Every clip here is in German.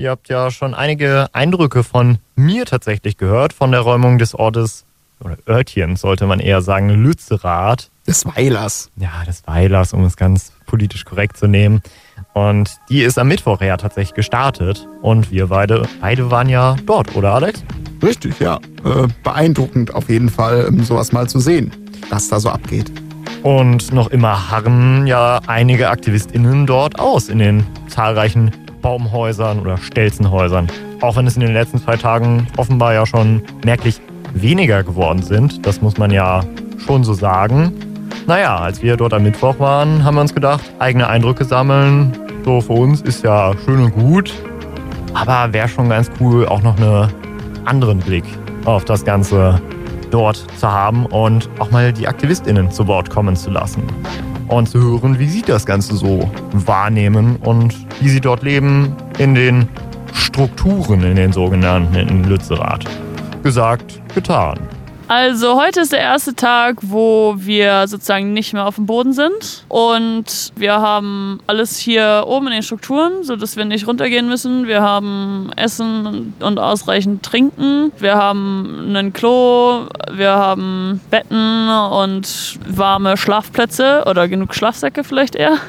Ihr habt ja schon einige Eindrücke von mir tatsächlich gehört, von der Räumung des Ortes, oder Örtchens sollte man eher sagen, Lützerath. Des Weilers. Ja, des Weilers, um es ganz politisch korrekt zu nehmen. Und die ist am Mittwoch ja tatsächlich gestartet. Und wir beide, beide waren ja dort, oder Alex? Richtig, ja. Äh, beeindruckend auf jeden Fall, um sowas mal zu sehen, was da so abgeht. Und noch immer harren ja einige AktivistInnen dort aus in den zahlreichen Baumhäusern oder Stelzenhäusern. Auch wenn es in den letzten zwei Tagen offenbar ja schon merklich weniger geworden sind. Das muss man ja schon so sagen. Naja, als wir dort am Mittwoch waren, haben wir uns gedacht, eigene Eindrücke sammeln. So für uns ist ja schön und gut. Aber wäre schon ganz cool, auch noch einen anderen Blick auf das Ganze dort zu haben und auch mal die AktivistInnen zu Wort kommen zu lassen. Und zu hören, wie sie das Ganze so wahrnehmen und wie sie dort leben in den Strukturen, in den sogenannten in Lützerath. Gesagt, getan. Also heute ist der erste Tag, wo wir sozusagen nicht mehr auf dem Boden sind und wir haben alles hier oben in den Strukturen, sodass wir nicht runtergehen müssen. Wir haben Essen und ausreichend Trinken. Wir haben ein Klo, wir haben Betten und warme Schlafplätze oder genug Schlafsäcke vielleicht eher.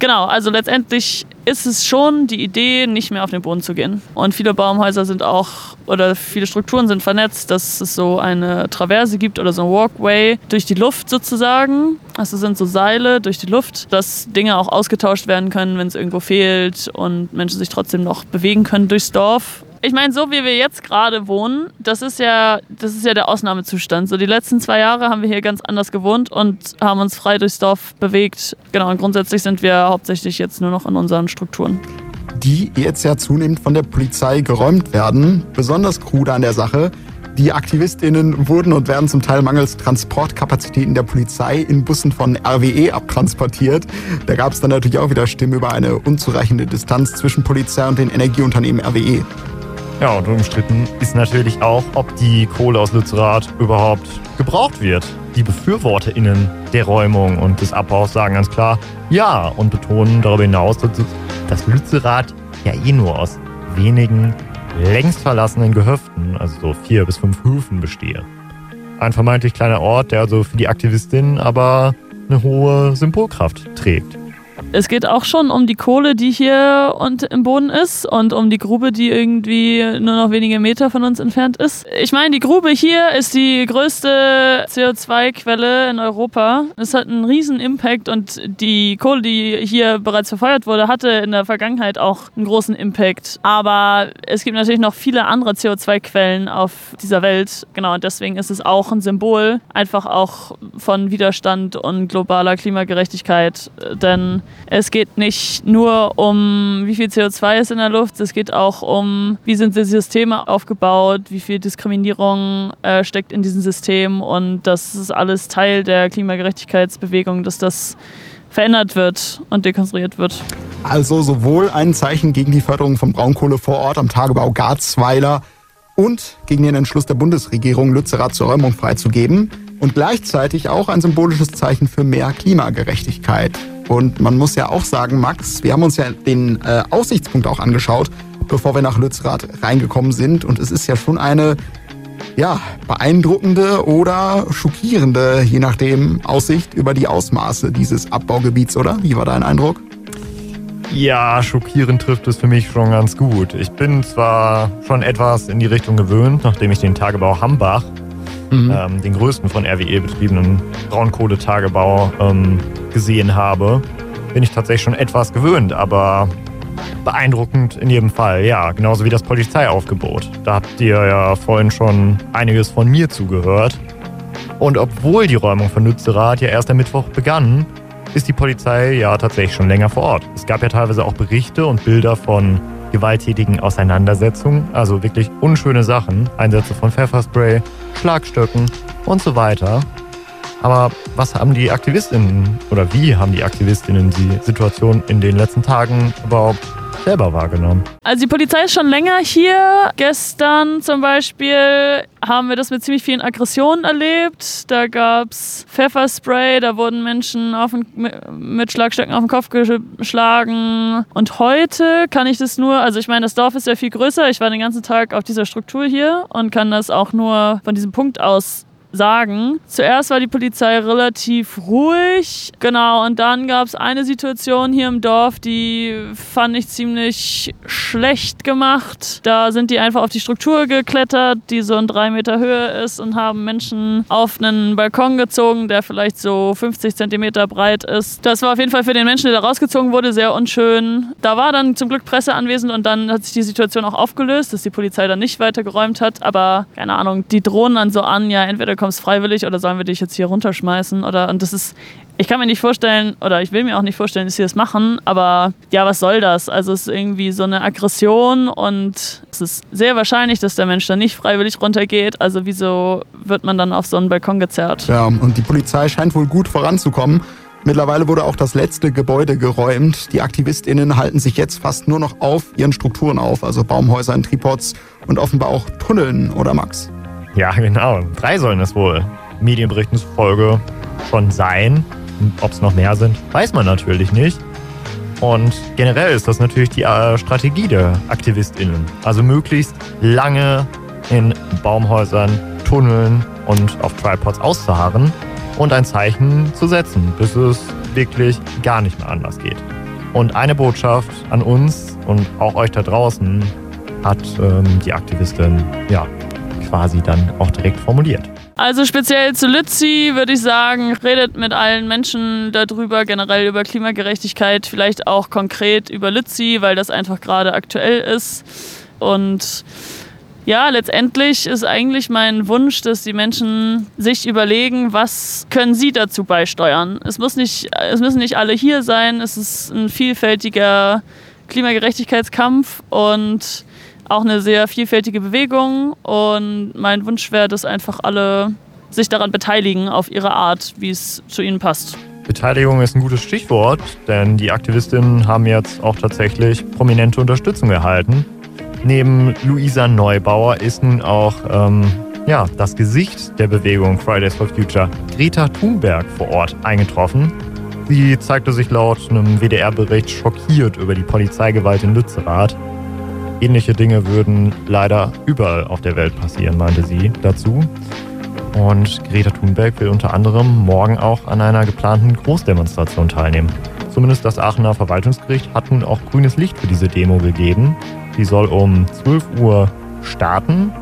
Genau, also letztendlich ist es schon die Idee, nicht mehr auf den Boden zu gehen. Und viele Baumhäuser sind auch, oder viele Strukturen sind vernetzt, dass es so eine Traverse gibt oder so ein Walkway durch die Luft sozusagen. Also sind so Seile durch die Luft, dass Dinge auch ausgetauscht werden können, wenn es irgendwo fehlt und Menschen sich trotzdem noch bewegen können durchs Dorf. Ich meine, so wie wir jetzt gerade wohnen, das ist ja, das ist ja der Ausnahmezustand. So die letzten zwei Jahre haben wir hier ganz anders gewohnt und haben uns frei durchs Dorf bewegt. Genau, und grundsätzlich sind wir hauptsächlich jetzt nur noch in unseren Strukturen. Die jetzt ja zunehmend von der Polizei geräumt werden. Besonders krude an der Sache. Die AktivistInnen wurden und werden zum Teil mangels Transportkapazitäten der Polizei in Bussen von RWE abtransportiert. Da gab es dann natürlich auch wieder Stimmen über eine unzureichende Distanz zwischen Polizei und den Energieunternehmen RWE. Ja, und umstritten ist natürlich auch, ob die Kohle aus Lützerath überhaupt gebraucht wird. Die BefürworterInnen der Räumung und des Abbaus sagen ganz klar ja und betonen darüber hinaus, dass Lützerath ja eh nur aus wenigen längst verlassenen Gehöften, also so vier bis fünf Höfen bestehe. Ein vermeintlich kleiner Ort, der also für die Aktivistinnen aber eine hohe Symbolkraft trägt. Es geht auch schon um die Kohle, die hier und im Boden ist und um die Grube, die irgendwie nur noch wenige Meter von uns entfernt ist. Ich meine, die Grube hier ist die größte CO2-Quelle in Europa. Es hat einen riesen Impact und die Kohle, die hier bereits verfeuert wurde, hatte in der Vergangenheit auch einen großen Impact. Aber es gibt natürlich noch viele andere CO2-Quellen auf dieser Welt. Genau, und deswegen ist es auch ein Symbol, einfach auch von Widerstand und globaler Klimagerechtigkeit. Denn es geht nicht nur um, wie viel CO2 ist in der Luft, es geht auch um, wie sind die Systeme aufgebaut, wie viel Diskriminierung äh, steckt in diesem System und das ist alles Teil der Klimagerechtigkeitsbewegung, dass das verändert wird und dekonstruiert wird. Also sowohl ein Zeichen gegen die Förderung von Braunkohle vor Ort am Tagebau Garzweiler und gegen den Entschluss der Bundesregierung, Lützerath zur Räumung freizugeben und gleichzeitig auch ein symbolisches Zeichen für mehr Klimagerechtigkeit. Und man muss ja auch sagen, Max, wir haben uns ja den äh, Aussichtspunkt auch angeschaut, bevor wir nach Lützerath reingekommen sind. Und es ist ja schon eine ja, beeindruckende oder schockierende, je nachdem, Aussicht über die Ausmaße dieses Abbaugebiets, oder? Wie war dein Eindruck? Ja, schockierend trifft es für mich schon ganz gut. Ich bin zwar schon etwas in die Richtung gewöhnt, nachdem ich den Tagebau Hambach mhm. ähm, den größten von RWE betriebenen Braunkohletagebau ähm, gesehen habe, bin ich tatsächlich schon etwas gewöhnt, aber beeindruckend in jedem Fall, ja, genauso wie das Polizeiaufgebot. Da habt ihr ja vorhin schon einiges von mir zugehört. Und obwohl die Räumung von Nützerath ja erst am Mittwoch begann, ist die Polizei ja tatsächlich schon länger vor Ort. Es gab ja teilweise auch Berichte und Bilder von gewalttätigen Auseinandersetzungen, also wirklich unschöne Sachen, Einsätze von Pfefferspray, Schlagstöcken und so weiter. Aber was haben die Aktivistinnen oder wie haben die Aktivistinnen die Situation in den letzten Tagen überhaupt selber wahrgenommen? Also die Polizei ist schon länger hier. Gestern zum Beispiel haben wir das mit ziemlich vielen Aggressionen erlebt. Da gab es Pfefferspray, da wurden Menschen den, mit Schlagstöcken auf den Kopf geschlagen. Und heute kann ich das nur, also ich meine, das Dorf ist ja viel größer. Ich war den ganzen Tag auf dieser Struktur hier und kann das auch nur von diesem Punkt aus sagen. Zuerst war die Polizei relativ ruhig, genau, und dann gab es eine Situation hier im Dorf, die fand ich ziemlich schlecht gemacht. Da sind die einfach auf die Struktur geklettert, die so in drei Meter Höhe ist und haben Menschen auf einen Balkon gezogen, der vielleicht so 50 Zentimeter breit ist. Das war auf jeden Fall für den Menschen, der da rausgezogen wurde, sehr unschön. Da war dann zum Glück Presse anwesend und dann hat sich die Situation auch aufgelöst, dass die Polizei dann nicht weiter geräumt hat, aber keine Ahnung, die drohen dann so an, ja, entweder kommst freiwillig oder sollen wir dich jetzt hier runterschmeißen? Oder und das ist, ich kann mir nicht vorstellen, oder ich will mir auch nicht vorstellen, dass sie das machen, aber ja, was soll das? Also es ist irgendwie so eine Aggression und es ist sehr wahrscheinlich, dass der Mensch dann nicht freiwillig runtergeht. Also wieso wird man dann auf so einen Balkon gezerrt? Ja, und die Polizei scheint wohl gut voranzukommen. Mittlerweile wurde auch das letzte Gebäude geräumt. Die AktivistInnen halten sich jetzt fast nur noch auf ihren Strukturen auf, also Baumhäuser in Tripods und offenbar auch Tunneln, oder Max? Ja, genau. Drei sollen es wohl Medienberichten zufolge schon sein. Ob es noch mehr sind, weiß man natürlich nicht. Und generell ist das natürlich die äh, Strategie der AktivistInnen. Also möglichst lange in Baumhäusern, Tunneln und auf Tripods auszuharren und ein Zeichen zu setzen, bis es wirklich gar nicht mehr anders geht. Und eine Botschaft an uns und auch euch da draußen hat ähm, die Aktivistin ja quasi dann auch direkt formuliert. Also speziell zu Lützi würde ich sagen, redet mit allen Menschen darüber, generell über Klimagerechtigkeit, vielleicht auch konkret über Lützi, weil das einfach gerade aktuell ist. Und ja, letztendlich ist eigentlich mein Wunsch, dass die Menschen sich überlegen, was können sie dazu beisteuern. Es, muss nicht, es müssen nicht alle hier sein, es ist ein vielfältiger Klimagerechtigkeitskampf und auch eine sehr vielfältige Bewegung und mein Wunsch wäre, dass einfach alle sich daran beteiligen auf ihre Art, wie es zu ihnen passt. Beteiligung ist ein gutes Stichwort, denn die Aktivistinnen haben jetzt auch tatsächlich prominente Unterstützung erhalten. Neben Luisa Neubauer ist nun auch ähm, ja, das Gesicht der Bewegung Fridays for Future, Greta Thunberg, vor Ort eingetroffen. Sie zeigte sich laut einem WDR-Bericht schockiert über die Polizeigewalt in Lützerath. Ähnliche Dinge würden leider überall auf der Welt passieren, meinte sie dazu. Und Greta Thunberg will unter anderem morgen auch an einer geplanten Großdemonstration teilnehmen. Zumindest das Aachener Verwaltungsgericht hat nun auch grünes Licht für diese Demo gegeben. Die soll um 12 Uhr starten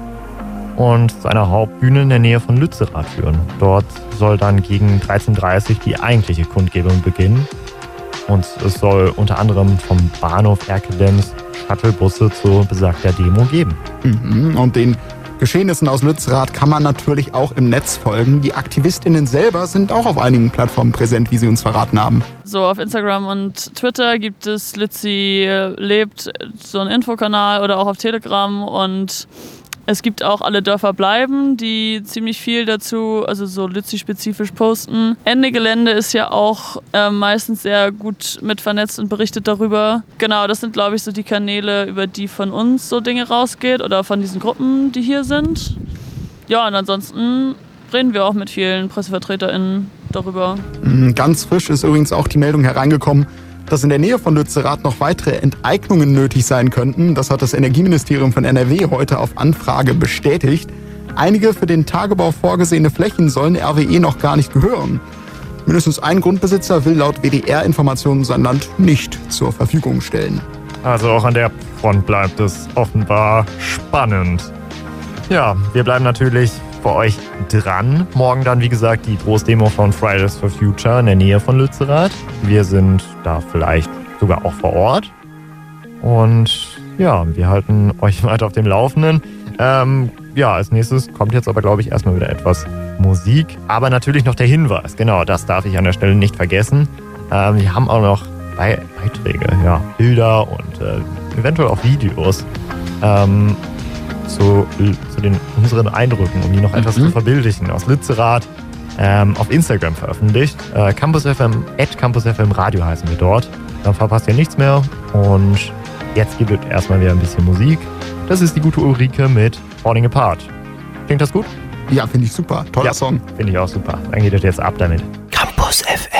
und zu einer Hauptbühne in der Nähe von Lützerath führen. Dort soll dann gegen 13.30 Uhr die eigentliche Kundgebung beginnen. Und es soll unter anderem vom Bahnhof Erkelenz Shuttlebusse zu besagter Demo geben. Mhm. Und den Geschehnissen aus Lützerath kann man natürlich auch im Netz folgen. Die AktivistInnen selber sind auch auf einigen Plattformen präsent, wie sie uns verraten haben. So, auf Instagram und Twitter gibt es Lützi lebt, so einen Infokanal oder auch auf Telegram und es gibt auch alle Dörfer bleiben, die ziemlich viel dazu, also so Lützi-spezifisch posten. Ende Gelände ist ja auch äh, meistens sehr gut mit vernetzt und berichtet darüber. Genau, das sind, glaube ich, so die Kanäle, über die von uns so Dinge rausgeht oder von diesen Gruppen, die hier sind. Ja, und ansonsten reden wir auch mit vielen PressevertreterInnen darüber. Mhm, ganz frisch ist übrigens auch die Meldung hereingekommen, dass in der Nähe von Lützerath noch weitere Enteignungen nötig sein könnten. Das hat das Energieministerium von NRW heute auf Anfrage bestätigt. Einige für den Tagebau vorgesehene Flächen sollen RWE noch gar nicht gehören. Mindestens ein Grundbesitzer will laut WDR-Informationen sein Land nicht zur Verfügung stellen. Also auch an der Front bleibt es offenbar spannend. Ja, wir bleiben natürlich für euch dran. Morgen dann, wie gesagt, die Großdemo von Fridays for Future in der Nähe von Lützerath. Wir sind da vielleicht sogar auch vor Ort. Und ja, wir halten euch weiter auf dem Laufenden. Ähm, ja, als nächstes kommt jetzt aber, glaube ich, erstmal wieder etwas Musik. Aber natürlich noch der Hinweis. Genau, das darf ich an der Stelle nicht vergessen. Ähm, wir haben auch noch Beiträge, ja, Bilder und äh, eventuell auch Videos. Ähm, zu, zu den, unseren Eindrücken, um die noch etwas mhm. zu verbildlichen, aus Lützerath ähm, auf Instagram veröffentlicht. Äh, Campus FM, at Campus FM Radio heißen wir dort. Dann verpasst ihr nichts mehr und jetzt gibt es erstmal wieder ein bisschen Musik. Das ist die gute Ulrike mit Falling Apart. Klingt das gut? Ja, finde ich super. Toller Ja. Song. Finde ich auch super. Dann geht es jetzt ab damit. Campus FM.